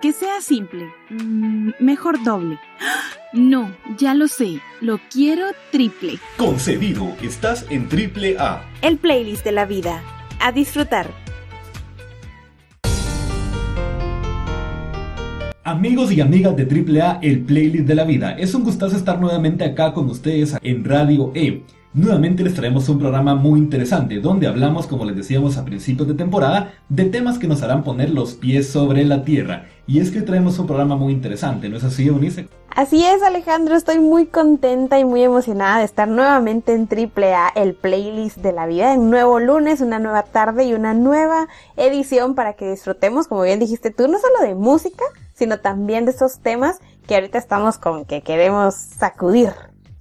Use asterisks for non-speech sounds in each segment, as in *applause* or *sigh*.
que sea simple. Mm, mejor doble. No, ya lo sé. Lo quiero triple. Concedido, estás en triple A. El playlist de la vida. A disfrutar. Amigos y amigas de AAA, el playlist de la vida. Es un gustazo estar nuevamente acá con ustedes en Radio E. Nuevamente les traemos un programa muy interesante donde hablamos, como les decíamos a principios de temporada, de temas que nos harán poner los pies sobre la tierra. Y es que traemos un programa muy interesante, ¿no es así, Eunice? Así es, Alejandro, estoy muy contenta y muy emocionada de estar nuevamente en AAA, el playlist de la vida, un nuevo lunes, una nueva tarde y una nueva edición para que disfrutemos, como bien dijiste tú, no solo de música, sino también de esos temas que ahorita estamos con que queremos sacudir.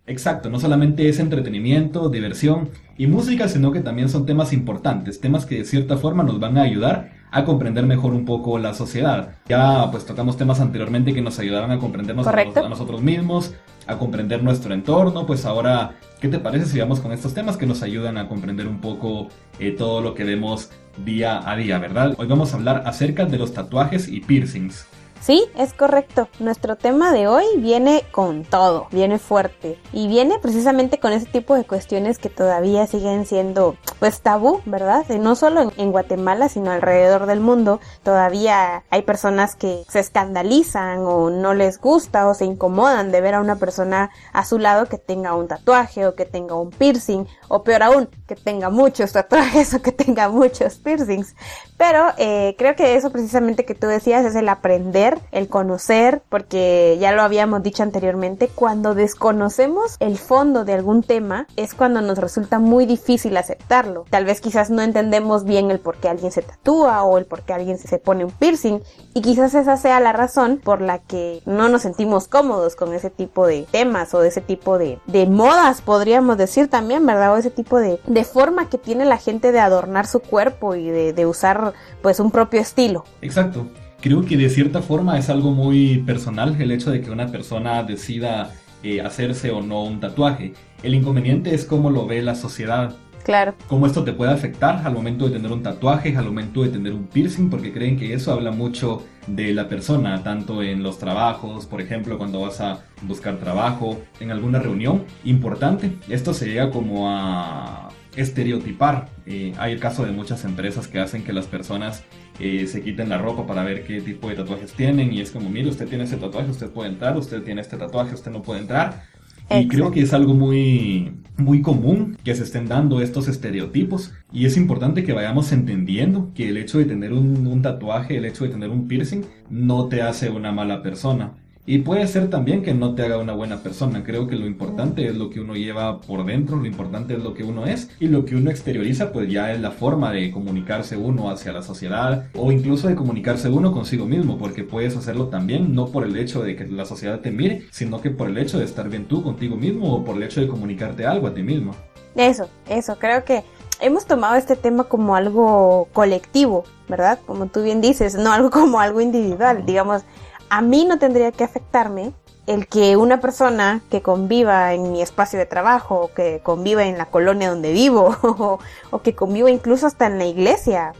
Exacto, no solamente es entretenimiento, diversión y música, sino que también son temas importantes, temas que de cierta forma nos van a ayudar a comprender mejor un poco la sociedad. Ya pues tocamos temas anteriormente que nos ayudaron a comprendernos a, nosotros mismos, a comprender nuestro entorno, pues ahora, ¿qué te parece si vamos con estos temas que nos ayudan a comprender un poco eh, todo lo que vemos día a día, ¿verdad? Hoy vamos a hablar acerca de los tatuajes y piercings. Sí, es correcto. Nuestro tema de hoy viene con todo, viene fuerte y viene precisamente con ese tipo de cuestiones que todavía siguen siendo pues tabú, ¿verdad? No solo en Guatemala, sino alrededor del mundo. Todavía hay personas que se escandalizan o no les gusta o se incomodan de ver a una persona a su lado que tenga un tatuaje o que tenga un piercing o peor aún, que tenga muchos tatuajes *laughs* o que tenga muchos piercings. Pero eh, creo que eso precisamente que tú decías es el aprender el conocer, porque ya lo habíamos dicho anteriormente, cuando desconocemos el fondo de algún tema es cuando nos resulta muy difícil aceptarlo. Tal vez quizás no entendemos bien el por qué alguien se tatúa o el por qué alguien se pone un piercing y quizás esa sea la razón por la que no nos sentimos cómodos con ese tipo de temas o de ese tipo de, de modas, podríamos decir también, ¿verdad? O ese tipo de, de forma que tiene la gente de adornar su cuerpo y de, de usar pues un propio estilo. Exacto creo que de cierta forma es algo muy personal el hecho de que una persona decida eh, hacerse o no un tatuaje. El inconveniente es cómo lo ve la sociedad. Claro. Cómo esto te puede afectar al momento de tener un tatuaje, al momento de tener un piercing, porque creen que eso habla mucho de la persona, tanto en los trabajos, por ejemplo, cuando vas a buscar trabajo, en alguna reunión importante. Esto se llega como a estereotipar. Eh, hay el caso de muchas empresas que hacen que las personas eh, se quiten la ropa para ver qué tipo de tatuajes tienen y es como, mire, usted tiene ese tatuaje, usted puede entrar, usted tiene este tatuaje, usted no puede entrar. Y creo que es algo muy, muy común que se estén dando estos estereotipos y es importante que vayamos entendiendo que el hecho de tener un, un tatuaje, el hecho de tener un piercing, no te hace una mala persona. Y puede ser también que no te haga una buena persona. Creo que lo importante es lo que uno lleva por dentro, lo importante es lo que uno es y lo que uno exterioriza pues ya es la forma de comunicarse uno hacia la sociedad o incluso de comunicarse uno consigo mismo porque puedes hacerlo también no por el hecho de que la sociedad te mire, sino que por el hecho de estar bien tú contigo mismo o por el hecho de comunicarte algo a ti mismo. Eso, eso, creo que hemos tomado este tema como algo colectivo, ¿verdad? Como tú bien dices, no algo como algo individual, digamos a mí no tendría que afectarme el que una persona que conviva en mi espacio de trabajo, o que conviva en la colonia donde vivo, *laughs* o, que conviva incluso hasta en la iglesia,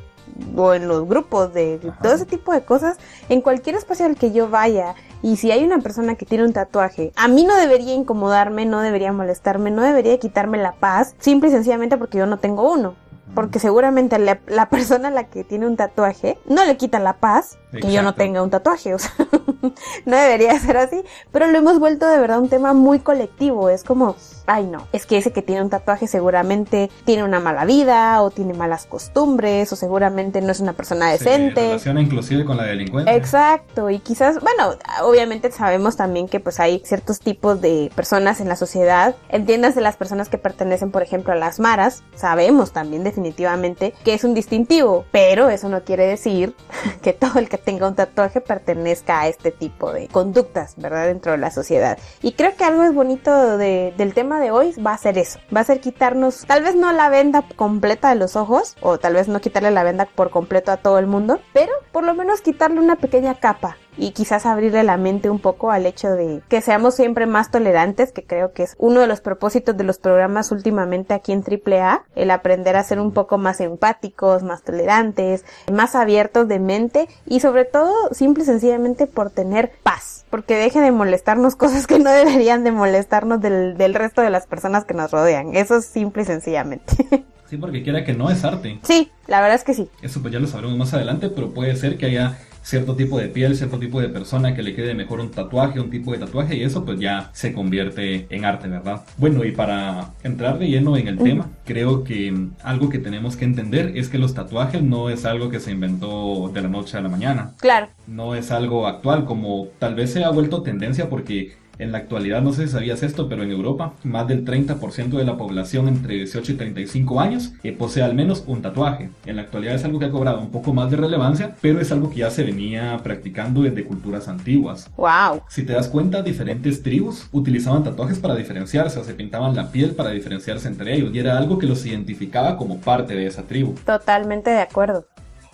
o en los grupos de todo ese tipo de cosas, en cualquier espacio al que yo vaya, y si hay una persona que tiene un tatuaje, a mí no debería incomodarme, no debería molestarme, no debería quitarme la paz, simple y sencillamente porque yo no tengo uno porque seguramente la, *laughs* persona a la que tiene un tatuaje no le quita la paz que yo no tenga un tatuaje, o sea, *laughs* no debería ser así, pero lo hemos vuelto de verdad un tema muy colectivo, es como, ay no, es que ese que tiene un tatuaje seguramente tiene una mala vida o tiene malas costumbres o seguramente no es una persona decente. Se relaciona inclusive con la delincuencia. Exacto, y quizás, bueno, obviamente sabemos también que pues hay ciertos tipos de personas en la sociedad, entiéndase las personas que pertenecen por ejemplo a las maras, sabemos también definitivamente que es un distintivo, pero eso no quiere decir *laughs* que todo el que tenga un tatuaje pertenezca a este tipo de conductas, ¿verdad? Dentro de la sociedad. Y creo que algo es bonito del tema de hoy va a ser eso, va a ser quitarnos, tal vez no la venda completa de los ojos, o tal vez no quitarle la venda por completo a todo el mundo, pero por lo menos quitarle una pequeña capa y quizás abrirle la mente un poco al hecho de que seamos siempre más tolerantes, que creo que es uno de los propósitos de los programas últimamente aquí en AAA, el aprender a ser un poco más empáticos, más tolerantes, más abiertos de mente y sobre todo simple y sencillamente por tener paz, porque deje de molestarnos *laughs* cosas que no deberían de molestarnos del, del resto de las personas que nos rodean. Eso es simple y sencillamente. *laughs* Sí, porque quiera que no es arte. Sí, la verdad es que sí. Eso pues ya lo sabremos más adelante, pero puede ser que haya cierto tipo de piel, cierto tipo de persona que le quede mejor un tatuaje, un tipo de tatuaje y eso pues ya se convierte en arte, ¿verdad? Bueno, y para entrar de lleno en el tema, creo que algo que tenemos que entender es que los tatuajes no es algo que se inventó de la noche a la mañana. Claro. No es algo actual como tal vez se ha vuelto tendencia porque en la actualidad, no sé si sabías esto, pero en Europa, más del 30% de la población entre 18 y 35 años eh, posee al menos un tatuaje. En la actualidad es algo que ha cobrado un poco más de relevancia, pero es algo que ya se venía practicando desde culturas antiguas. Wow. Si te das cuenta, diferentes tribus utilizaban tatuajes para diferenciarse o se pintaban la piel para diferenciarse entre ellos y era algo que los identificaba como parte de esa tribu. Totalmente de acuerdo.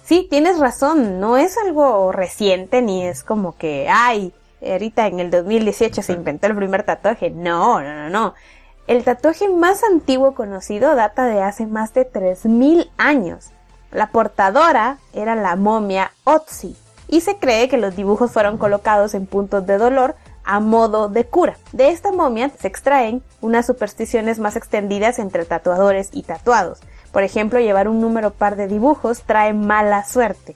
Sí, tienes razón, no es algo reciente ni es como que, ay, ahorita en el 2018 se inventó el primer tatuaje. No, no, no, no. El tatuaje más antiguo conocido data de hace más de 3.000 años. La portadora era la momia Otzi y se cree que los dibujos fueron colocados en puntos de dolor a modo de cura. De esta momia se extraen unas supersticiones más extendidas entre tatuadores y tatuados. Por ejemplo, llevar un número par de dibujos trae mala suerte.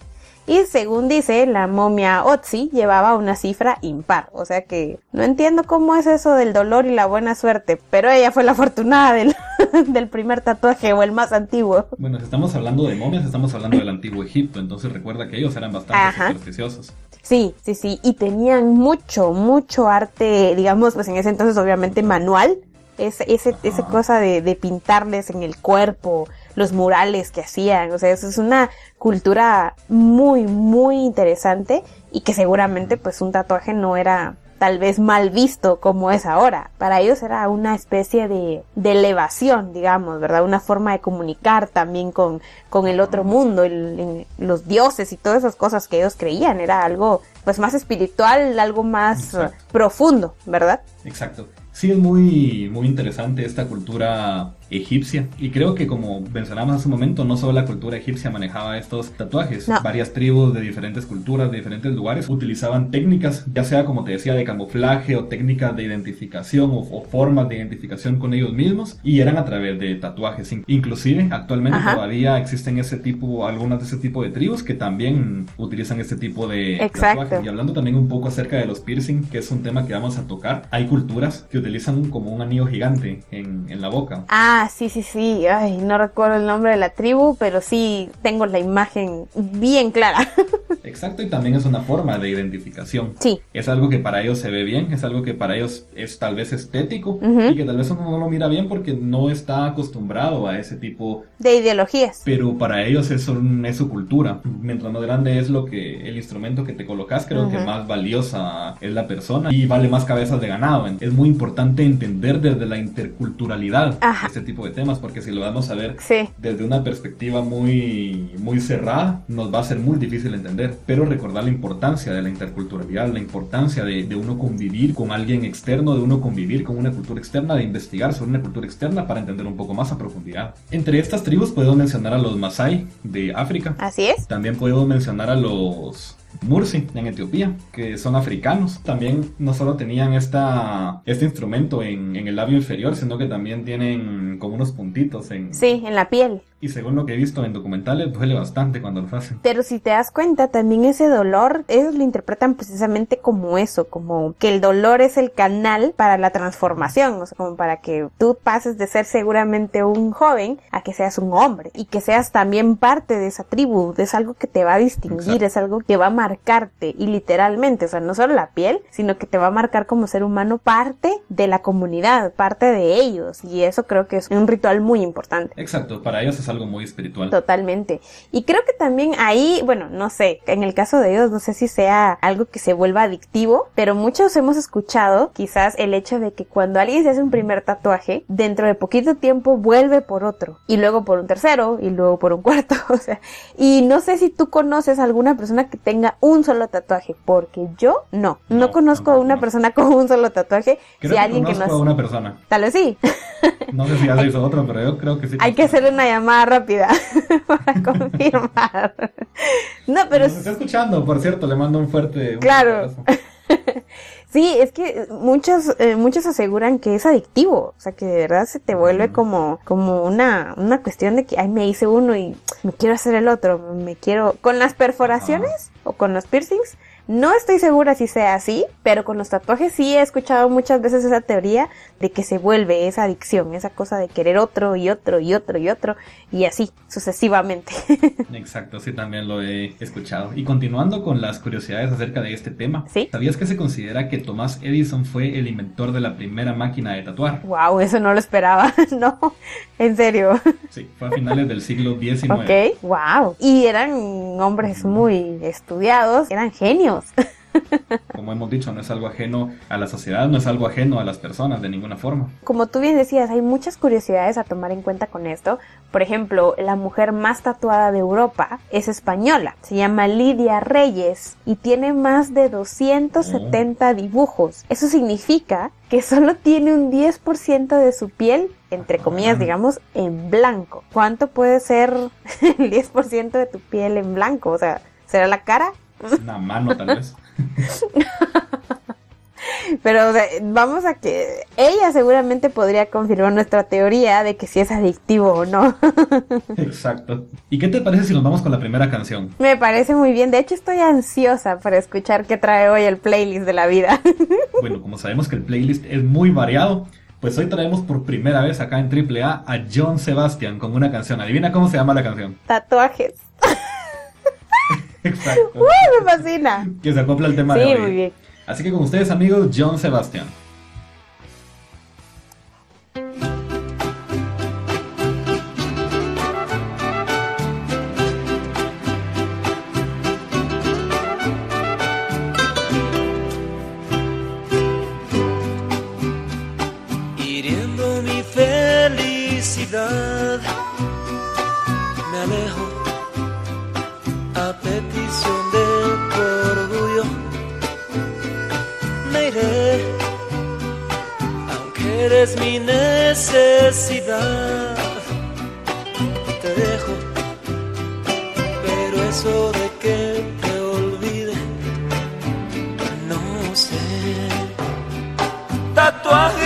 Y según dice, la momia Otzi llevaba una cifra impar. O sea que no entiendo cómo es eso del dolor y la buena suerte, pero ella fue la afortunada del, *laughs* del primer tatuaje o el más antiguo. Bueno, si estamos hablando de momias, estamos hablando del antiguo Egipto, entonces recuerda que ellos eran bastante Ajá. supersticiosos. Sí, sí, sí, y tenían mucho, mucho arte, digamos, pues en ese entonces obviamente manual, ese, ese, esa cosa de, de pintarles en el cuerpo, los murales que hacían, o sea, eso es una cultura muy, muy interesante y que seguramente pues un tatuaje no era tal vez mal visto como es ahora. Para ellos era una especie de, de elevación, digamos, ¿verdad? Una forma de comunicar también con, con el otro mundo, el- el- los dioses y todas esas cosas que ellos creían. Era algo pues más espiritual, algo más Exacto. profundo, ¿verdad? Exacto. Sí, es muy, muy interesante esta cultura egipcia. Y creo que como mencionamos hace un momento, no solo la cultura egipcia manejaba estos tatuajes. No. Varias tribus de diferentes culturas, de diferentes lugares, utilizaban técnicas, ya sea como te decía, de camuflaje o técnicas de identificación o, o formas de identificación con ellos mismos. Y eran a través de tatuajes. In- Inclusive, actualmente Ajá. todavía existen ese tipo, algunas de ese tipo de tribus que también utilizan este tipo de Exacto. tatuajes. Y hablando también un poco acerca de los piercing, que es un tema que vamos a tocar, hay culturas que utilizan como un anillo gigante en, en la boca. Ah, sí, sí, sí. Ay, no recuerdo el nombre de la tribu, pero sí tengo la imagen bien clara. *laughs* Exacto, y también es una forma de identificación. sí, Es algo que para ellos se ve bien, es algo que para ellos es tal vez estético Ujú. y que tal vez uno no lo mira bien porque no está acostumbrado a ese tipo, de ideologías. pero para ellos es, un- es su cultura. Mientras más grande es lo que el instrumento que te colocas, creo que Ujú. más valiosa es la persona y vale más cabezas de ganado. Es muy importante entender desde la interculturalidad Ajá. este tipo de temas porque si lo vamos a ver Sí, desde una perspectiva muy, muy cerrada, nos va a ser muy difícil entender. Pero recordar la importancia de la interculturalidad, la importancia de, de uno convivir con alguien externo, de uno convivir con una cultura externa, de investigar sobre una cultura externa para entender un poco más a profundidad. Entre estas tribus podemos mencionar a los Masai de África. así es. También podemos mencionar a los Mursi en Etiopía, que son africanos. También no solo tenían esta, este instrumento en, en el labio inferior, sino que también tienen como unos puntitos en... Sí, en la piel. Y según lo que he visto en documentales, duele bastante cuando los hacen. Pero si te das cuenta, también ese dolor, ellos lo interpretan precisamente como eso, como que el dolor es el canal para la transformación, o sea, como para que tú pases de ser seguramente un joven a que seas un hombre y que seas también parte de esa tribu, es algo que te va a distinguir, Exacto. es algo que va a marcarte y literalmente, o sea, no solo la piel, sino que te va a marcar como ser humano parte de la comunidad, parte de ellos y eso creo que es un ritual muy importante. Exacto, para ellos es algo muy espiritual. Totalmente. Y creo que también ahí, bueno, no sé, en el caso de ellos, no sé si sea algo que se vuelva adictivo, pero muchos hemos escuchado quizás el hecho de que cuando alguien se hace un primer tatuaje, dentro de poquito tiempo vuelve por otro, y luego por un tercero, y luego por un cuarto, *laughs* o sea, y no sé si tú conoces a alguna persona que tenga un solo tatuaje, porque yo no. No, conozco a una persona con un solo tatuaje. Creo si alguien que no a una persona. Tal vez sí. No sé si ya se *laughs* hizo otro, pero yo creo que sí. Hay que hacerle una llamada rápida *laughs* para confirmar. No, pero... Nos está escuchando, por cierto, le mando un fuerte... claro. *laughs* Sí, es que muchos, eh, muchos aseguran que es adictivo, o sea, que de verdad se te vuelve como, como una, una cuestión de que, ay, me hice uno y me quiero hacer el otro, me quiero, con las perforaciones o con los piercings, no estoy segura si sea así, pero con los tatuajes sí he escuchado muchas veces esa teoría de que se vuelve esa adicción, esa cosa de querer otro y otro y otro y otro y así sucesivamente. *laughs* Exacto, sí también lo he escuchado. Y continuando con las curiosidades acerca de este tema, ¿sabías que se considera que Thomas Edison fue el inventor de la primera máquina de tatuar? Wow, eso no lo esperaba, *laughs* no, en serio. Sí, fue a finales del siglo XIX. Ok, wow. Y eran hombres muy estudiados, eran genios. *laughs* Como hemos dicho, no es algo ajeno a la sociedad, no es algo ajeno a las personas de ninguna forma. Como tú bien decías, hay muchas curiosidades a tomar en cuenta con esto. Por ejemplo, la mujer más tatuada de Europa es española. Se llama Lidia Reyes y tiene más de 270 dibujos. Eso significa que solo tiene un 10% de su piel entre comillas, digamos, en blanco. ¿Cuánto puede ser *laughs* el 10% de tu piel en blanco? O sea, ¿será la cara? Una mano, tal vez. *laughs* Pero vamos a que ella seguramente podría confirmar nuestra teoría de que si es adictivo o no. *laughs* Exacto. ¿Y qué te parece si nos vamos con la primera canción? Me parece muy bien. De hecho, estoy ansiosa para escuchar qué trae hoy el playlist de la vida. *laughs* Bueno, como sabemos que el playlist es muy variado, pues hoy traemos por primera vez acá en AAA a John Sebastian con una canción. Adivina cómo se llama la canción. Tatuajes. *laughs* Exacto. ¡Uy, me fascina! Que se acopla el tema sí, de hoy. muy bien. Así que con ustedes, amigos, John Sebastian. Hiriendo mi felicidad, eres mi necesidad. Te dejo, pero eso de que te olvide, no sé. Tatuajes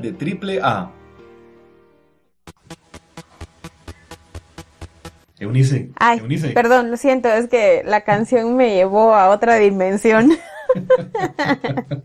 de Triple A. Eunice, Ay, Eunice, perdón, lo siento, es que la canción me llevó a otra dimensión. *laughs*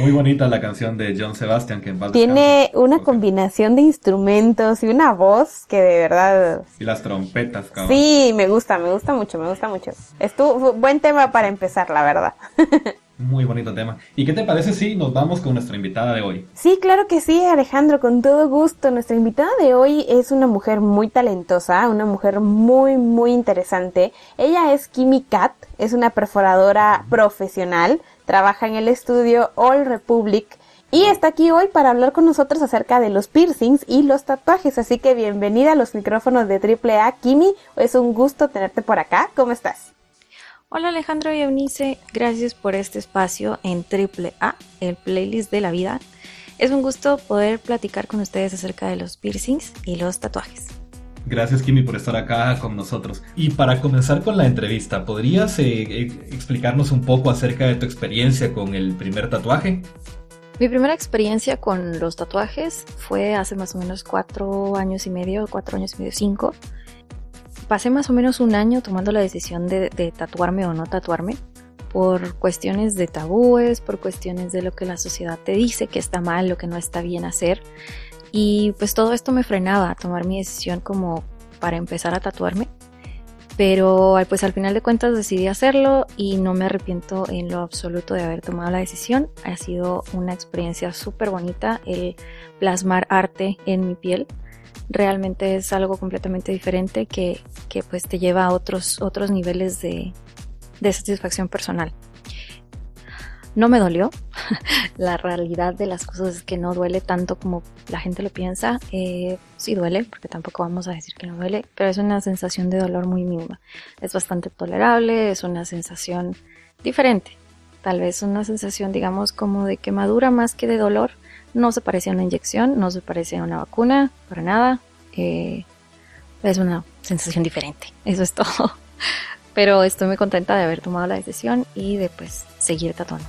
muy bonita la canción de John Sebastian que en Tiene una combinación de instrumentos y una voz que de verdad... Y las trompetas, cabrón. Sí, me gusta, me gusta mucho, me gusta mucho. Estuvo buen tema para empezar, la verdad. *laughs* Muy bonito tema. ¿Y qué te parece si nos vamos con nuestra invitada de hoy? Sí, claro que sí, Alejandro, con todo gusto. Nuestra invitada de hoy es una mujer muy talentosa, una mujer muy, muy interesante. Ella es Kimi Kat, es una perforadora profesional, trabaja en el estudio All Republic y está aquí hoy para hablar con nosotros acerca de los piercings y los tatuajes. Así que bienvenida a los micrófonos de AAA, Kimi. Es un gusto tenerte por acá. ¿Cómo estás? Hola Alejandro y Eunice, gracias por este espacio en Triple A, el playlist de la vida. Es un gusto poder platicar con ustedes acerca de los piercings y los tatuajes. Gracias, Kimi, por estar acá con nosotros. Y para comenzar con la entrevista, ¿podrías eh, eh, explicarnos un poco acerca de tu experiencia con el primer tatuaje? Mi primera experiencia con los tatuajes fue hace más o menos cuatro años y medio, cuatro años y medio, cinco. Pasé más o menos un año tomando la decisión de, tatuarme o no tatuarme por cuestiones de tabúes, por cuestiones de lo que la sociedad te dice que está mal, lo que no está bien hacer. Y pues todo esto me frenaba a tomar mi decisión como para empezar a tatuarme. Pero pues al final de cuentas decidí hacerlo y no me arrepiento en lo absoluto de haber tomado la decisión. Ha sido una experiencia súper bonita el plasmar arte en mi piel. Realmente es algo completamente diferente que, que pues te lleva a otros, otros niveles de, de satisfacción personal. No me dolió. *laughs* la realidad de las cosas es que no duele tanto como la gente lo piensa. Eh, sí duele, porque tampoco vamos a decir que no duele, pero es una sensación de dolor muy mínima. Es bastante tolerable, es una sensación diferente. Tal vez una sensación, digamos, como de quemadura más que de dolor. No se parece a una inyección, no se parece a una vacuna, para nada. Eh, es una sensación diferente. Eso es *laughs* todo. Pero estoy muy contenta de haber tomado la decisión y de pues seguir tatuando.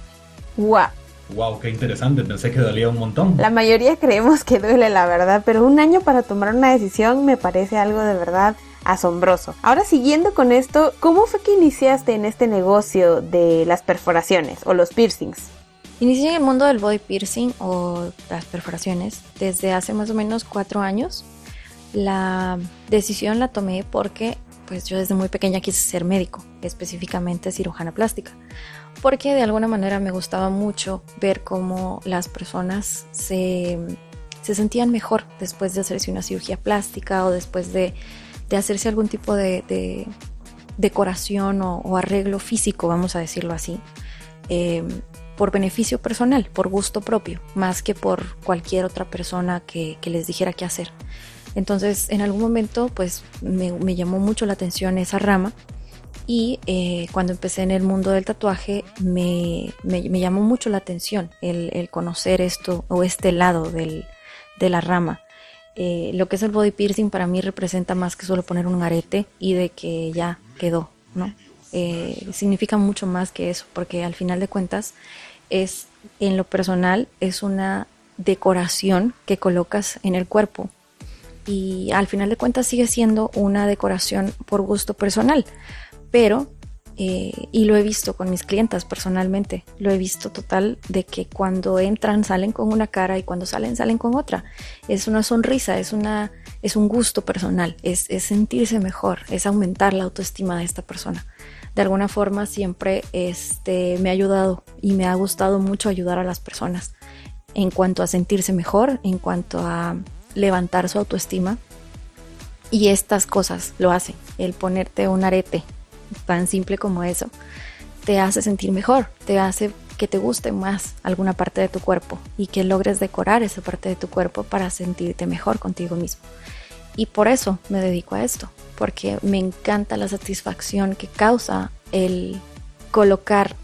¡Wow! Wow, qué interesante. Pensé que dolía un montón. La mayoría creemos que duele, la verdad, pero un año para tomar una decisión me parece algo de verdad asombroso. Ahora siguiendo con esto, ¿cómo fue que iniciaste en este negocio de las perforaciones o los piercings? Inicié en el mundo del body piercing o las perforaciones desde hace más o menos cuatro años. La decisión la tomé porque pues yo desde muy pequeña quise ser médico, específicamente cirujana plástica, porque de alguna manera me gustaba mucho ver cómo las personas se, se sentían mejor después de hacerse una cirugía plástica o después de, de hacerse algún tipo de, de decoración o, o, arreglo físico, vamos a decirlo así, eh, por beneficio personal, por gusto propio, más que por cualquier otra persona que, les dijera qué hacer. Entonces, en algún momento, pues me, llamó mucho la atención esa rama y eh, cuando empecé en el mundo del tatuaje me, me, llamó mucho la atención el, el, conocer esto o este lado del, de la rama. Eh, lo que es el body piercing para mí representa más que solo poner un arete y de que ya quedó, ¿no? Eh, significa mucho más que eso, porque al final de cuentas es, en lo personal, es una decoración que colocas en el cuerpo y al final de cuentas sigue siendo una decoración por gusto personal, pero, eh, y lo he visto con mis clientas personalmente, lo he visto total de que cuando entran salen con una cara y cuando salen salen con otra. Es una sonrisa, es, una, es un gusto personal, es, es sentirse mejor, es aumentar la autoestima de esta persona. De alguna forma siempre este, me ha ayudado y me ha gustado mucho ayudar a las personas en cuanto a sentirse mejor, en cuanto a levantar su autoestima. Y estas cosas lo hacen. El ponerte un arete tan simple como eso, te hace sentir mejor, te hace que te guste más alguna parte de tu cuerpo y que logres decorar esa parte de tu cuerpo para sentirte mejor contigo mismo. Y por eso me dedico a esto, porque me encanta la satisfacción que causa el colocar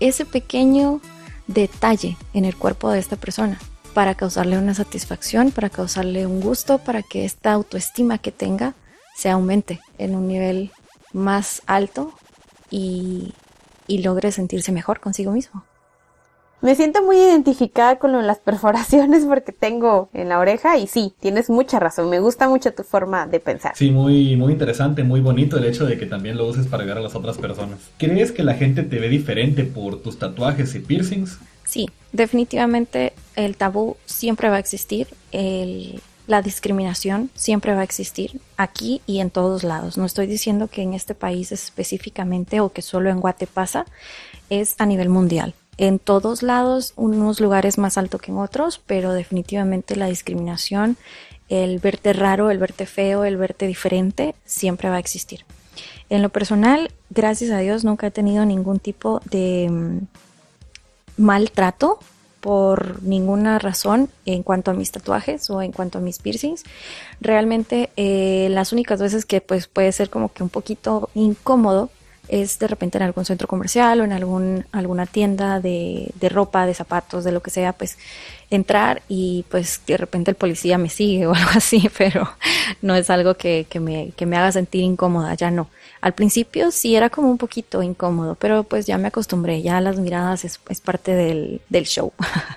ese pequeño detalle en el cuerpo de esta persona para causarle una satisfacción, para causarle un gusto, para que esta autoestima que tenga se aumente en un nivel más alto y, y logre sentirse mejor consigo mismo. Me siento muy identificada con las perforaciones porque tengo en la oreja y sí, tienes mucha razón, me gusta mucho tu forma de pensar. Sí, muy, muy interesante, muy bonito el hecho de que también lo uses para ayudar a las otras personas. ¿Crees que la gente te ve diferente por tus tatuajes y piercings? Sí, definitivamente el tabú siempre va a existir, la discriminación siempre va a existir aquí y en todos lados. No estoy diciendo que en este país específicamente o que solo en Guate pasa, es a nivel mundial en todos lados, unos lugares más alto que en otros, pero definitivamente la discriminación, el verte raro, el verte feo, el verte diferente, siempre va a existir. En lo personal, gracias a Dios, nunca he tenido ningún tipo de mm, maltrato por ninguna razón en cuanto a mis tatuajes o en cuanto a mis piercings. Realmente eh, las únicas veces que pues puede ser como que un poquito incómodo es de repente en algún centro comercial o en algún, alguna tienda de, de, ropa, de zapatos, de lo que sea, pues entrar y pues de repente el policía me sigue o *laughs* algo así, pero no es algo que, que, me, que me haga sentir incómoda, ya no. Al principio sí era como un poquito incómodo, pero pues ya me acostumbré, ya las miradas es, es parte del, del show.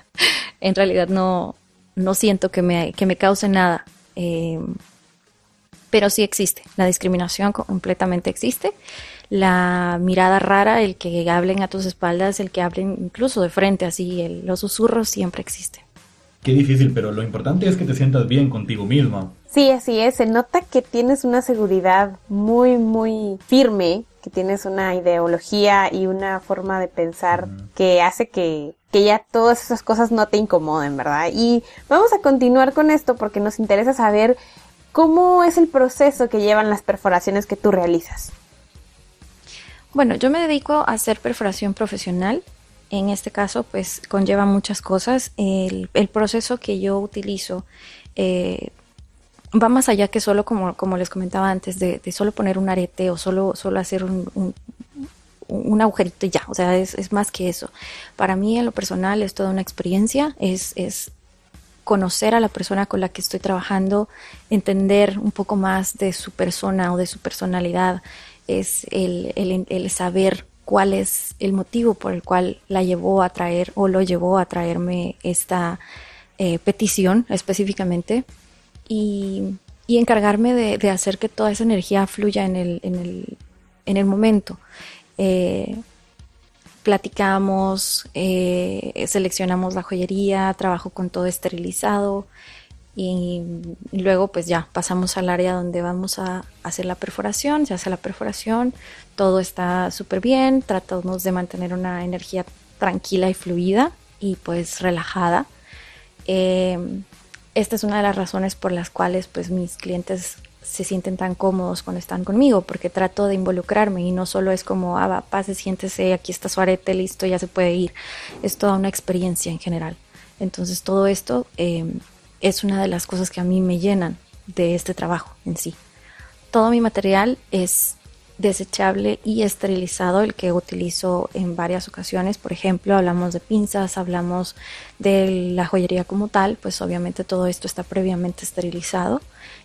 *laughs* en realidad no, no siento que me, que me cause nada. Eh, pero sí existe, la discriminación completamente existe la mirada rara, el que hablen a tus espaldas, el que hablen incluso de frente, así, los susurros siempre existen. Qué difícil, pero lo importante es que te sientas bien contigo misma. Sí, así es. Se nota que tienes una seguridad muy, muy firme, que tienes una ideología y una forma de pensar que hace que, que ya todas esas cosas no te incomoden, ¿verdad? Y vamos a continuar con esto porque nos interesa saber cómo es el proceso que llevan las perforaciones que tú realizas. Bueno, yo me dedico a hacer perforación profesional. En este caso, pues conlleva muchas cosas. El, proceso que yo utilizo eh, va más allá que solo, como, les comentaba antes, de, solo poner un arete o solo, solo hacer un, un, agujerito y ya. O sea, es, es, más que eso. Para mí, en lo personal, es toda una experiencia. Es, es conocer a la persona con la que estoy trabajando, entender un poco más de su persona o de su personalidad es el, saber cuál es el motivo por el cual la llevó a traer o lo llevó a traerme esta eh, petición específicamente y, encargarme de, hacer que toda esa energía fluya en el, en el, momento. Eh, platicamos, eh, seleccionamos la joyería, trabajo con todo esterilizado, y luego pues ya pasamos al área donde vamos a hacer la perforación, se hace la perforación, todo está súper bien, tratamos de mantener una energía tranquila y fluida y pues relajada. Em, esta es una de las razones por las cuales pues mis clientes se sienten tan cómodos cuando están conmigo, porque trato de involucrarme y no solo es como, ah, va, pase, siéntese, aquí está su arete, listo, ya se puede ir. Es toda una experiencia en general. Entonces todo esto eh, es una de las cosas que a mí me llenan de este trabajo en sí. Todo mi material es desechable y esterilizado, el que utilizo en varias ocasiones. Por ejemplo, hablamos de pinzas, hablamos de la joyería como tal, pues obviamente todo esto está previamente esterilizado.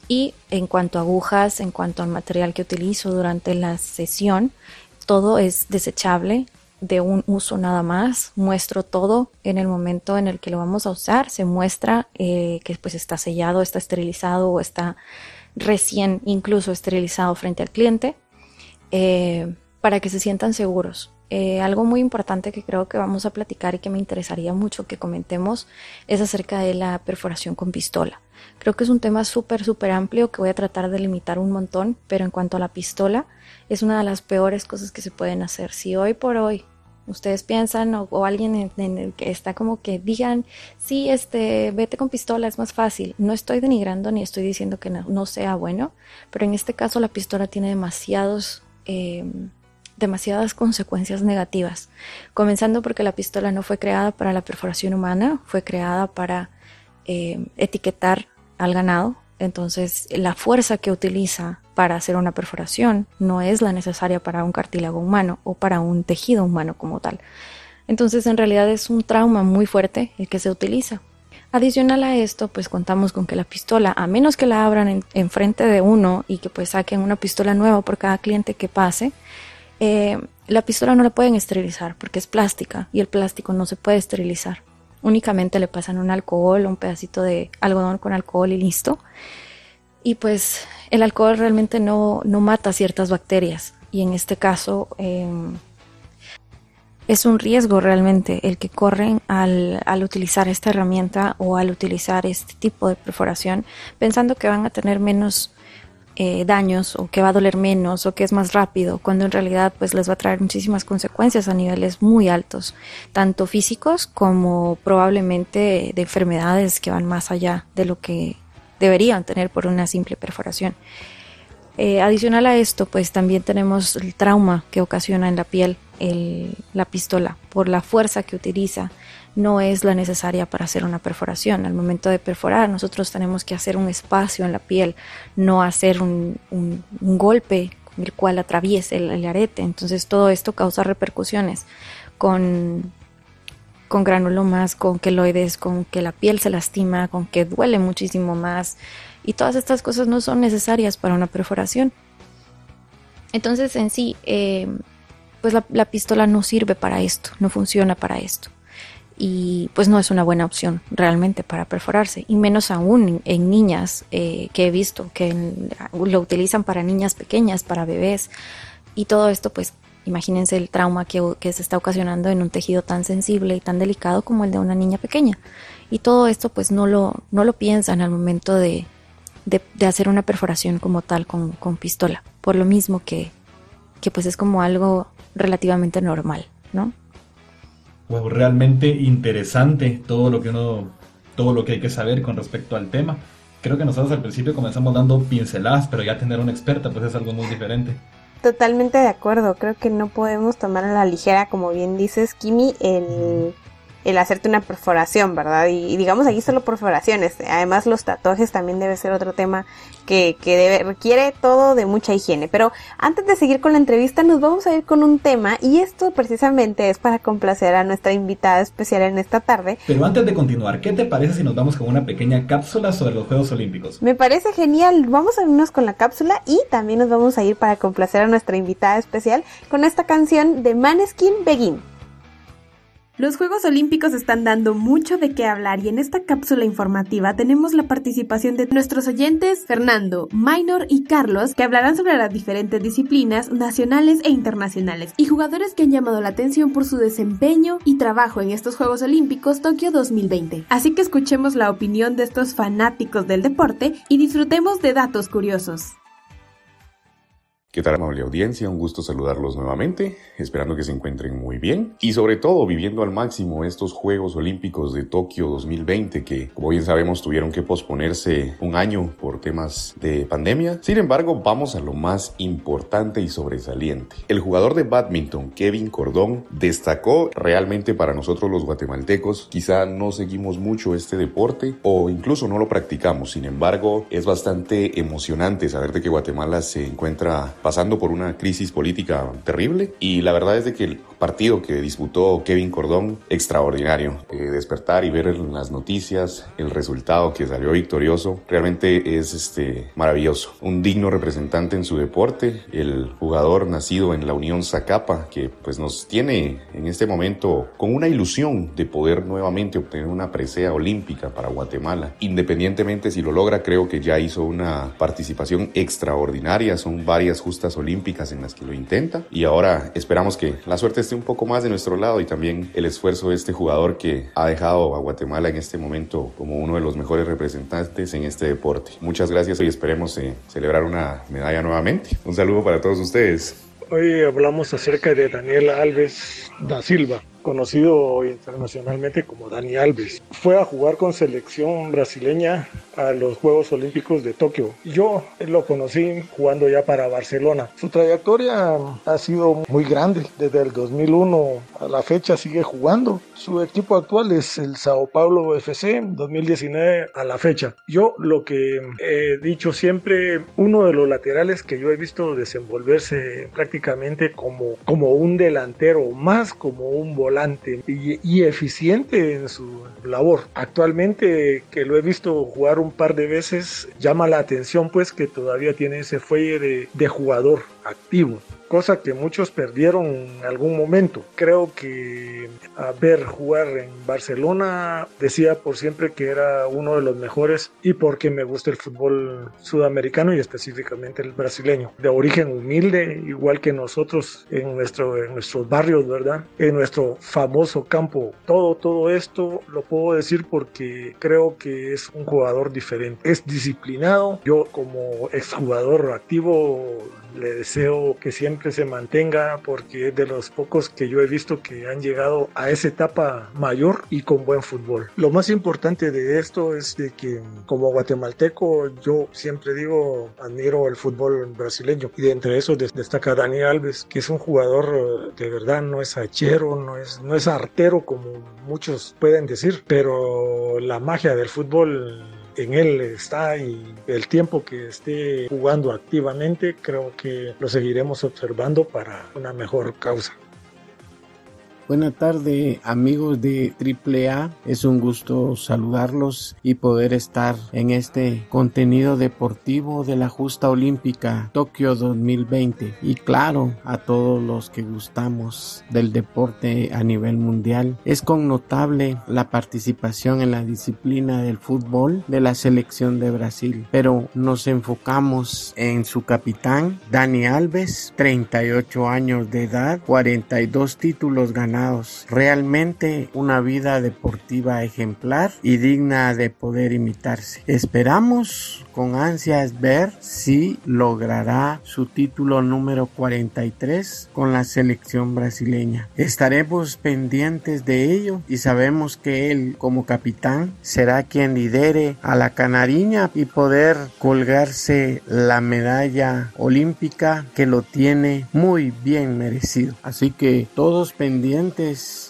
Y en cuanto a agujas, en cuanto al material que utilizo durante la sesión, todo es desechable, de un uso nada más. Muestro todo en el momento en el que lo vamos a usar. Se muestra eh, que pues está sellado, está esterilizado o está recién incluso esterilizado frente al cliente eh, para que se sientan seguros. Eh, algo muy importante que creo que vamos a platicar y que me interesaría mucho que comentemos es acerca de la perforación con pistola. Creo que es un tema súper, súper amplio que voy a tratar de limitar un montón, pero en cuanto a la pistola, es una de las peores cosas que se pueden hacer. Si hoy por hoy ustedes piensan o, alguien en, el que está como que digan, sí, este, vete con pistola, es más fácil. No estoy denigrando ni estoy diciendo que no, sea bueno, pero en este caso la pistola tiene demasiados, em, demasiadas consecuencias negativas, comenzando porque la pistola no fue creada para la perforación humana, fue creada para eh, etiquetar al ganado, entonces la fuerza que utiliza para hacer una perforación no es la necesaria para un cartílago humano o para un tejido humano como tal. Entonces en realidad es un trauma muy fuerte el que se utiliza. Adicional a esto, pues contamos con que la pistola, a menos que la abran en, frente de uno y que pues saquen una pistola nueva por cada cliente que pase, eh, la pistola no la pueden esterilizar porque es plástica y el plástico no se puede esterilizar. Únicamente le pasan un alcohol, un pedacito de algodón con alcohol y listo. Y pues el alcohol realmente no, no mata ciertas bacterias. Y en este caso, em, es un riesgo realmente el que corren al, al, utilizar esta herramienta o al utilizar este tipo de perforación pensando que van a tener menos eh, daños o que va a doler menos o que es más rápido cuando en realidad pues les va a traer muchísimas consecuencias a niveles muy altos tanto físicos como probablemente de enfermedades que van más allá de lo que deberían tener por una simple perforación eh, adicional a esto, pues también tenemos el trauma que ocasiona en la piel la pistola por la fuerza que utiliza. No es la necesaria para hacer una perforación. Al momento de perforar, nosotros tenemos que hacer un espacio en la piel, no hacer un, golpe con el cual atraviese el, arete. Entonces todo esto causa repercusiones con, con granulomas, con queloides, con que la piel se lastima, con que duele muchísimo más y todas estas cosas no son necesarias para una perforación. Entonces en sí, eh, pues la, pistola no sirve para esto, no funciona para esto. Y pues no es una buena opción realmente para perforarse, y menos aún en, niñas eh, que he visto que lo utilizan para niñas pequeñas, para bebés, y todo esto pues imagínense el trauma que, se está ocasionando en un tejido tan sensible y tan delicado como el de una niña pequeña. Y todo esto pues no lo, no lo piensan al momento de, de, hacer una perforación como tal con, pistola, por lo mismo que, que pues es como algo relativamente normal, ¿no? Wow, realmente interesante todo lo que uno, todo lo que hay que saber con respecto al tema. Creo que nosotros al principio comenzamos dando pinceladas, pero ya tener una experta pues es algo muy diferente. Totalmente de acuerdo, creo que no podemos tomar a la ligera, como bien dices, Kimi, el el hacerte una perforación, ¿verdad? Y, digamos aquí solo perforaciones. Además los tatuajes también debe ser otro tema que, que debe, requiere todo de mucha higiene. Pero antes de seguir con la entrevista nos vamos a ir con un tema y esto precisamente es para complacer a nuestra invitada especial en esta tarde. Pero antes de continuar, ¿qué te parece si nos vamos con una pequeña cápsula sobre los Juegos Olímpicos? Me parece genial. Vamos a irnos con la cápsula y también nos vamos a ir para complacer a nuestra invitada especial con esta canción de Maneskin Begin. Los Juegos Olímpicos están dando mucho de qué hablar y en esta cápsula informativa tenemos la participación de nuestros oyentes Fernando, Minor y Carlos que hablarán sobre las diferentes disciplinas nacionales e internacionales y jugadores que han llamado la atención por su desempeño y trabajo en estos Juegos Olímpicos Tokio 2020. Así que escuchemos la opinión de estos fanáticos del deporte y disfrutemos de datos curiosos. ¿Qué tal amable audiencia? Un gusto saludarlos nuevamente, esperando que se encuentren muy bien y sobre todo viviendo al máximo estos Juegos Olímpicos de Tokio 2020 que como bien sabemos tuvieron que posponerse un año por temas de pandemia. Sin embargo, vamos a lo más importante y sobresaliente. El jugador de badminton Kevin Cordón destacó realmente para nosotros los guatemaltecos. Quizá no seguimos mucho este deporte o incluso no lo practicamos. Sin embargo, es bastante emocionante saber de que Guatemala se encuentra pasando por una crisis política terrible y la verdad es de que el partido que disputó Kevin Cordón, extraordinario. Eh, despertar y ver en las noticias el resultado que salió victorioso, realmente es este, maravilloso. Un digno representante en su deporte, el jugador nacido en la Unión Zacapa, que pues nos tiene en este momento con una ilusión de poder nuevamente obtener una presea olímpica para Guatemala. Independientemente si lo logra, creo que ya hizo una participación extraordinaria, son varias justas olímpicas en las que lo intenta y ahora esperamos que la suerte esté un poco más de nuestro lado y también el esfuerzo de este jugador que ha dejado a Guatemala en este momento como uno de los mejores representantes en este deporte. Muchas gracias y esperemos eh, celebrar una medalla nuevamente. Un saludo para todos ustedes. Hoy hablamos acerca de Daniel Alves da Silva conocido internacionalmente como Dani Alves. Fue a jugar con selección brasileña a los Juegos Olímpicos de Tokio. Yo lo conocí jugando ya para Barcelona. Su trayectoria ha sido muy grande. Desde el 2001 a la fecha sigue jugando. Su equipo actual es el Sao Paulo FC 2019 a la fecha. Yo lo que he dicho siempre, uno de los laterales que yo he visto desenvolverse prácticamente como, como un delantero, más como un volante y, eficiente en su labor. Actualmente que lo he visto jugar un par de veces, llama la atención pues que todavía tiene ese fuelle de jugador activo cosa que muchos perdieron en algún momento. Creo que a ver jugar en Barcelona decía por siempre que era uno de los mejores y porque me gusta el fútbol sudamericano y específicamente el brasileño. De origen humilde, igual que nosotros en, nuestro, en nuestros barrios, ¿verdad? En nuestro famoso campo. Todo, todo esto lo puedo decir porque creo que es un jugador diferente. Es disciplinado. Yo como exjugador activo le deseo que siempre se mantenga porque es de los pocos que yo he visto que han llegado a esa etapa mayor y con buen fútbol. Lo más importante de esto es de que como guatemalteco yo siempre digo admiro el fútbol brasileño y de entre eso destaca Dani Alves que es un jugador de verdad no es hachero, no es, no es artero como muchos pueden decir, pero la magia del fútbol en él está y el tiempo que esté jugando activamente creo que lo seguiremos observando para una mejor causa. Buenas tardes amigos de AAA, es un gusto saludarlos y poder estar en este contenido deportivo de la justa olímpica Tokio 2020 y claro a todos los que gustamos del deporte a nivel mundial. Es connotable la participación en la disciplina del fútbol de la selección de Brasil, pero nos enfocamos en su capitán Dani Alves, 38 años de edad, 42 títulos ganados Realmente una vida deportiva ejemplar y digna de poder imitarse. Esperamos con ansias ver si logrará su título número 43 con la selección brasileña. Estaremos pendientes de ello y sabemos que él como capitán será quien lidere a la canariña y poder colgarse la medalla olímpica que lo tiene muy bien merecido. Así que todos pendientes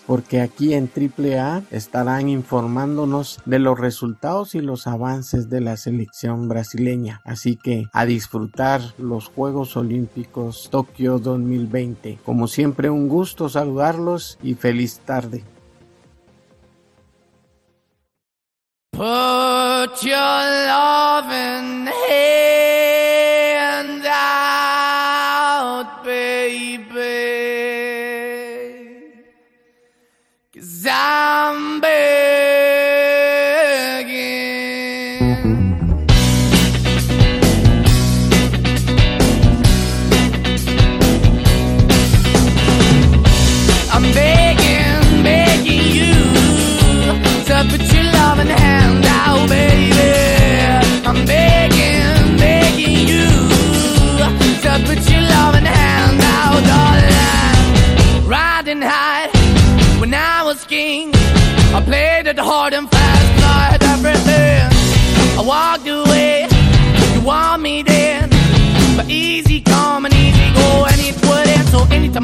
porque aquí en AAA estarán informándonos de los resultados y los avances de la selección brasileña. Así que a disfrutar los Juegos Olímpicos Tokio 2020. Como siempre un gusto saludarlos y feliz tarde.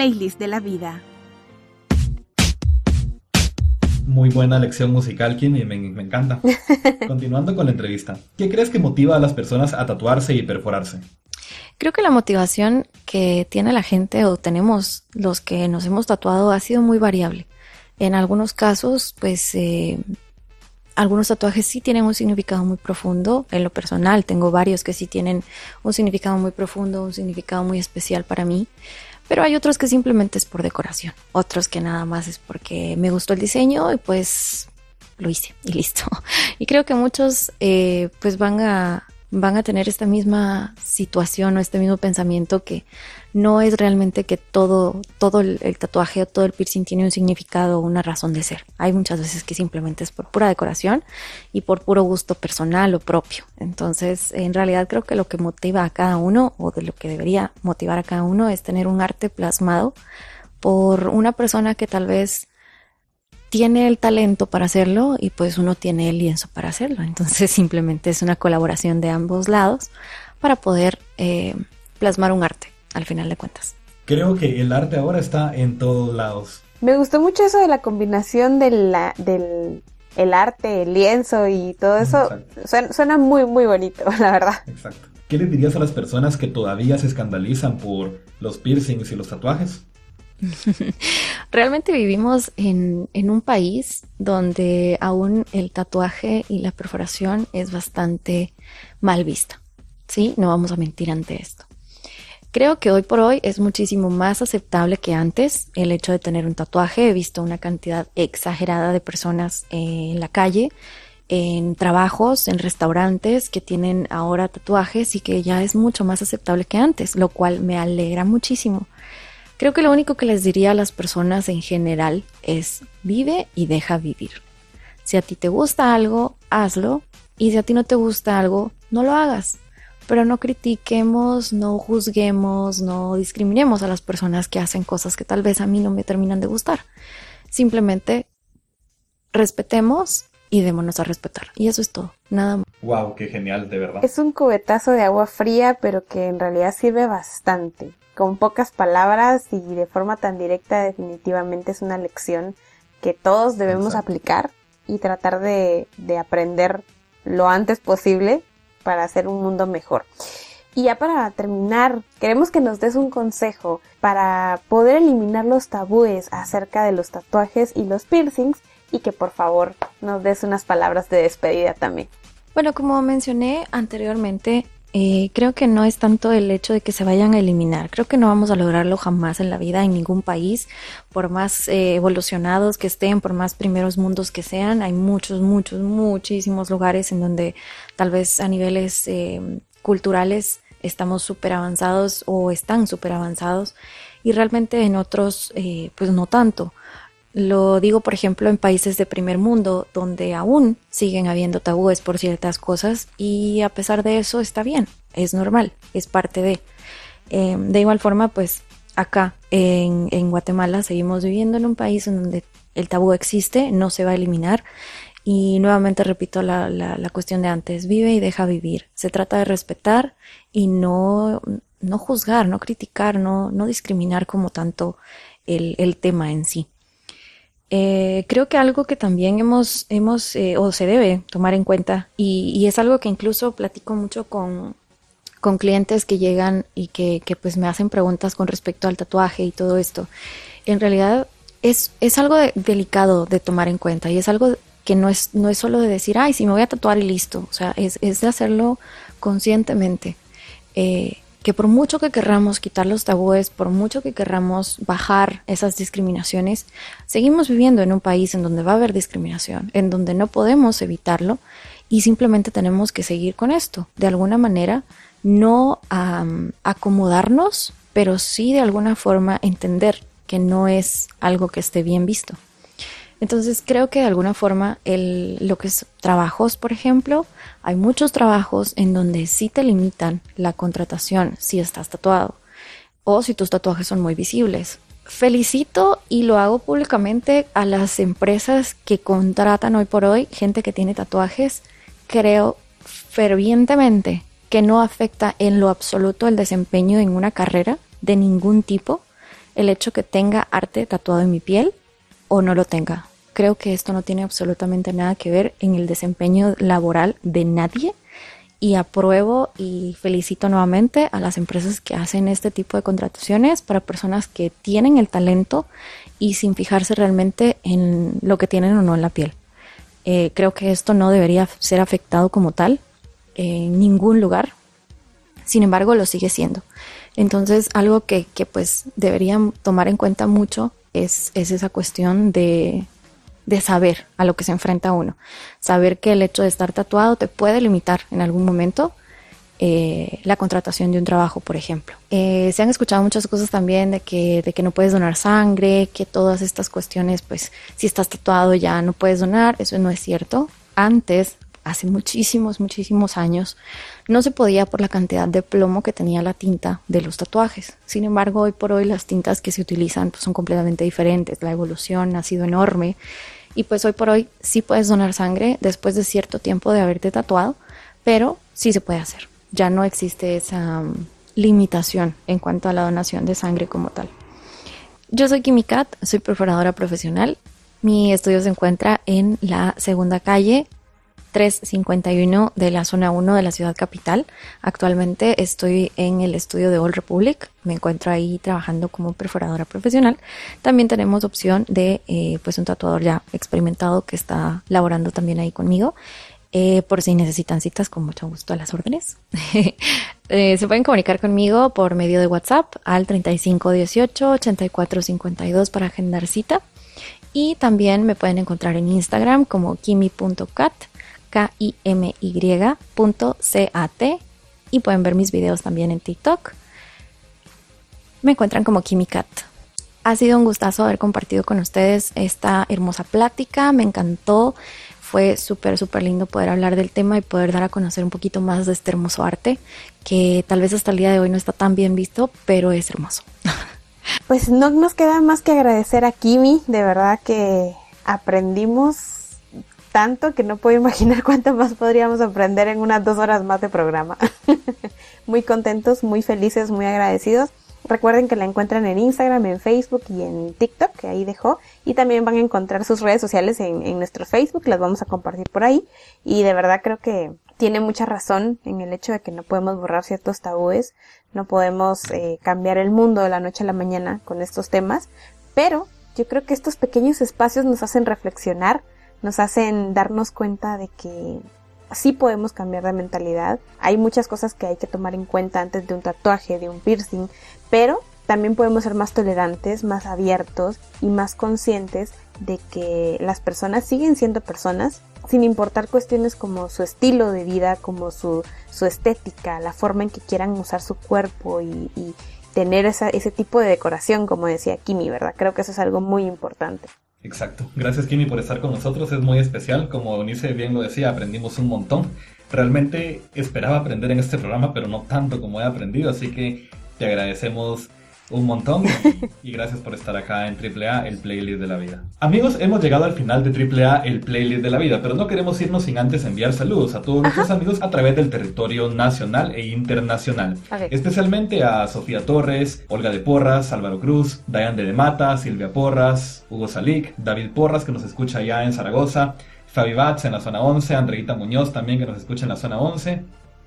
Playlist de la vida. Muy buena lección musical, Kim, y me, me encanta. *laughs* Continuando con la entrevista, ¿qué crees que motiva a las personas a tatuarse y perforarse? Creo que la motivación que tiene la gente o tenemos los que nos hemos tatuado ha sido muy variable. En algunos casos, pues eh, algunos tatuajes sí tienen un significado muy profundo. En lo personal, tengo varios que sí tienen un significado muy profundo, un significado muy especial para mí. Pero hay otros que simplemente es por decoración. Otros que nada más es porque me gustó el diseño y pues lo hice *laughs* y listo. Y creo que muchos eh, pues van a, van a tener esta misma situación o este mismo pensamiento que no es realmente que todo, todo el, tatuaje o todo el piercing tiene un significado o una razón de ser. Hay muchas veces que simplemente es por pura decoración y por puro gusto personal o propio. Entonces, en realidad creo que lo que motiva a cada uno o de lo que debería motivar a cada uno es tener un arte plasmado por una persona que tal vez tiene el talento para hacerlo y pues uno tiene el lienzo para hacerlo. Entonces *laughs* simplemente es una colaboración de ambos lados para poder eh, plasmar un arte al final de cuentas. Creo que el arte ahora está en todos lados. Me gustó mucho eso de la combinación de la, del el arte, el lienzo y todo eso. Suena, suena muy, muy bonito, *laughs* la verdad. Exacto. ¿Qué les dirías a las personas que todavía se escandalizan por los piercings y los tatuajes? *laughs* Realmente vivimos en, en, un país donde aún el tatuaje y la perforación es bastante mal vista. Sí, no vamos a mentir ante esto. Creo que hoy por hoy es muchísimo más aceptable que antes el hecho de tener un tatuaje. He visto una cantidad exagerada de personas en la calle, en trabajos, en restaurantes que tienen ahora tatuajes y que ya es mucho más aceptable que antes, lo cual me alegra muchísimo. Creo que lo único que les diría a las personas en general es vive y deja vivir. Si a ti te gusta algo, hazlo. Y si a ti no te gusta algo, no lo hagas. Pero no critiquemos, no juzguemos, no discriminemos a las personas que hacen cosas que tal vez a mí no me terminan de gustar. Simplemente respetemos y démonos a respetar. Y eso es todo. Nada más. Wow, qué genial, de verdad. Es un cubetazo de agua fría, pero que en realidad sirve bastante con pocas palabras y de forma tan directa definitivamente es una lección que todos debemos Exacto. aplicar y tratar de, de, aprender lo antes posible para hacer un mundo mejor. Y ya para terminar, queremos que nos des un consejo para poder eliminar los tabúes acerca de los tatuajes y los piercings y que por favor nos des unas palabras de despedida también. Bueno, como mencioné anteriormente, eh, creo que no es tanto el hecho de que se vayan a eliminar. Creo que no vamos a lograrlo jamás en la vida en ningún país, por más eh, evolucionados que estén, por más primeros mundos que sean. Hay muchos, muchos, muchísimos lugares en donde tal vez a niveles eh, culturales estamos súper avanzados o están súper avanzados y realmente en otros, pues no tanto. Lo digo, por ejemplo, en países de primer mundo, donde aún siguen habiendo tabúes por ciertas cosas y a pesar de eso está bien, es normal, es parte de. Eh, de igual forma, pues acá en, en Guatemala seguimos viviendo en un país en donde el tabú existe, no se va a eliminar. Y nuevamente repito la, la, la, cuestión de antes, vive y deja vivir. Se trata de respetar y no, no juzgar, no criticar, no, no discriminar como tanto el, el tema en sí. Eh, creo que algo que también hemos, hemos eh, o se debe tomar en cuenta, y, y, es algo que incluso platico mucho con, con clientes que llegan y que, que, pues me hacen preguntas con respecto al tatuaje y todo esto. En realidad es, es algo de, delicado de tomar en cuenta y es algo que no es, no es solo de decir, ay, si me voy a tatuar y listo. O sea, es, es de hacerlo conscientemente. Eh, que por mucho que querramos quitar los tabúes, por mucho que querramos bajar esas discriminaciones, seguimos viviendo en un país en donde va a haber discriminación, en donde no podemos evitarlo y simplemente tenemos que seguir con esto. De alguna manera, no acomodarnos, pero sí de alguna forma entender que no es algo que esté bien visto. Entonces creo que de alguna forma el, lo que es trabajos, por ejemplo, hay muchos trabajos en donde sí te limitan la contratación si estás tatuado o si tus tatuajes son muy visibles. Felicito y lo hago públicamente a las empresas que contratan hoy por hoy gente que tiene tatuajes. Creo fervientemente que no afecta en lo absoluto el desempeño en una carrera de ningún tipo el hecho que tenga arte tatuado en mi piel o no lo tenga creo que esto no tiene absolutamente nada que ver en el desempeño laboral de nadie y apruebo y felicito nuevamente a las empresas que hacen este tipo de contrataciones para personas que tienen el talento y sin fijarse realmente en lo que tienen o no en la piel. Eh, creo que esto no debería ser afectado como tal en ningún lugar, sin embargo lo sigue siendo. Entonces algo que, que pues deberían tomar en cuenta mucho es, es esa cuestión de, de saber a lo que se enfrenta uno. Saber que el hecho de estar tatuado te puede limitar en algún momento eh, la contratación de un trabajo, por ejemplo. Eh, se han escuchado muchas cosas también de que, de que no puedes donar sangre, que todas estas cuestiones, pues si estás tatuado ya no puedes donar, eso no es cierto. Antes, hace muchísimos, muchísimos años, no se podía por la cantidad de plomo que tenía la tinta de los tatuajes. Sin embargo, hoy por hoy las tintas que se utilizan pues, son completamente diferentes. La evolución ha sido enorme y pues hoy por hoy sí puedes donar sangre después de cierto tiempo de haberte tatuado, pero sí se puede hacer. Ya no existe esa um, limitación en cuanto a la donación de sangre como tal. Yo soy Kimi Kat, soy perforadora profesional. Mi estudio se encuentra en la segunda calle 351 de la zona 1 de la ciudad capital. Actualmente estoy en el estudio de All Republic. Me encuentro ahí trabajando como perforadora profesional. También tenemos opción de eh, pues un tatuador ya experimentado que está laborando también ahí conmigo. Eh, por si necesitan citas, con mucho gusto a las órdenes. *laughs* eh, se pueden comunicar conmigo por medio de WhatsApp al 3518 8452 para agendar cita. Y también me pueden encontrar en Instagram como kimi.cat K-I-M-Y.cat y pueden ver mis videos también en TikTok. Me encuentran como KimiCat. Ha sido un gustazo haber compartido con ustedes esta hermosa plática, me encantó. Fue súper, súper lindo poder hablar del tema y poder dar a conocer un poquito más de este hermoso arte, que tal vez hasta el día de hoy no está tan bien visto, pero es hermoso. Pues no nos queda más que agradecer a Kimi, de verdad que aprendimos tanto que no puedo *laughs* imaginar cuánto más podríamos aprender en unas dos horas más de programa. *laughs* muy contentos, muy felices, muy agradecidos. Recuerden que la encuentran en Instagram, en Facebook y en TikTok, que ahí dejó. Y también van a encontrar sus redes sociales en, nuestro Facebook, las vamos a compartir por ahí. Y de verdad creo que tiene mucha razón en el hecho de que no podemos borrar ciertos tabúes, no podemos eh, cambiar el mundo de la noche a la mañana con estos temas, pero yo creo que estos pequeños espacios nos hacen reflexionar nos hacen darnos cuenta de que sí podemos cambiar de mentalidad. Hay muchas cosas que hay que tomar en cuenta antes de un tatuaje, de un piercing, pero también podemos ser más tolerantes, más abiertos y más conscientes de que las personas siguen siendo personas sin importar cuestiones como su estilo de vida, como su, su estética, la forma en que quieran usar su cuerpo y, tener esa, ese tipo de decoración, como decía Kimi, ¿verdad? Creo que eso es algo muy importante. Exacto. Gracias Kimi por estar con nosotros, es muy especial. Como Eunice bien lo decía, aprendimos un montón. Realmente esperaba aprender en este programa, pero no tanto como he aprendido, así que te agradecemos un montón *laughs* y gracias por estar acá en AAA, el playlist de la vida. Amigos, hemos llegado al final de AAA, el playlist de la vida, pero no queremos irnos sin antes enviar saludos a todos nuestros amigos a través del territorio nacional e internacional. Ok. Especialmente a Sofía Torres, Olga de Porras, Álvaro Cruz, Diane de Mata, Silvia Porras, Hugo Salic, David Porras que nos escucha allá en Zaragoza, Fabi Batz en la zona 11, Andreita Muñoz también que nos escucha en la zona 11,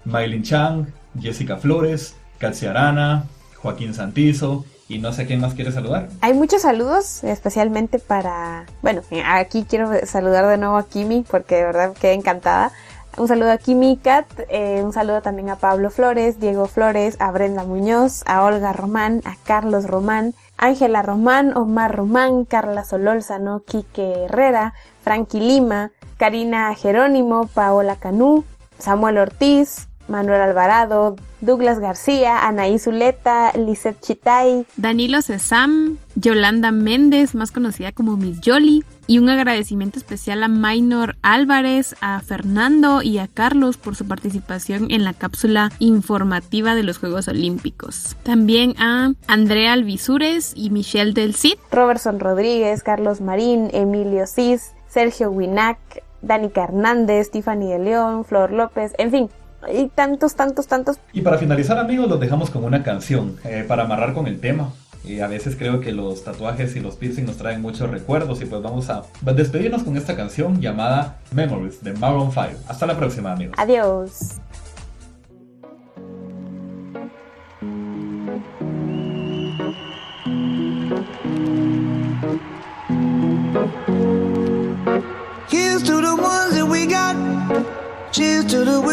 Maylin Chang, Jessica Flores, Calcia Arana, Joaquín Santizo y no sé quién más quiere saludar. Hay muchos saludos, especialmente para... Bueno, aquí quiero saludar de nuevo a Kimi, porque de verdad quedé encantada. Un saludo a Kimi Cat, eh, un saludo también a Pablo Flores, Diego Flores, a Brenda Muñoz, a Olga Román, a Carlos Román, Ángela Román, Omar Román, Carla Solórzano, Quique Herrera, Frankie Lima, Karina Jerónimo, Paola Canú, Samuel Ortiz, Manuel Alvarado, Douglas García, Anaí Zuleta, Lisette Chitay, Danilo Cesam, Yolanda Méndez, más conocida como Miss Yoli, y un agradecimiento especial a Minor Álvarez, a Fernando y a Carlos por su participación en la cápsula informativa de los Juegos Olímpicos. También a Andrea Alvisures y Michelle Del Cid. Robertson Rodríguez, Carlos Marín, Emilio Cis, Sergio Winac, Danica Hernández, Tiffany de León, Flor López, en fin, y tantos, tantos, tantos. Y para finalizar amigos los dejamos con una canción eh, para amarrar con el tema. Y a veces creo que los tatuajes y los piercing nos traen muchos recuerdos y pues vamos a despedirnos con esta canción llamada Memories de Maroon 5. Hasta la próxima amigos. Adiós.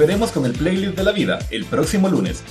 Volveremos con el playlist de la vida el próximo lunes.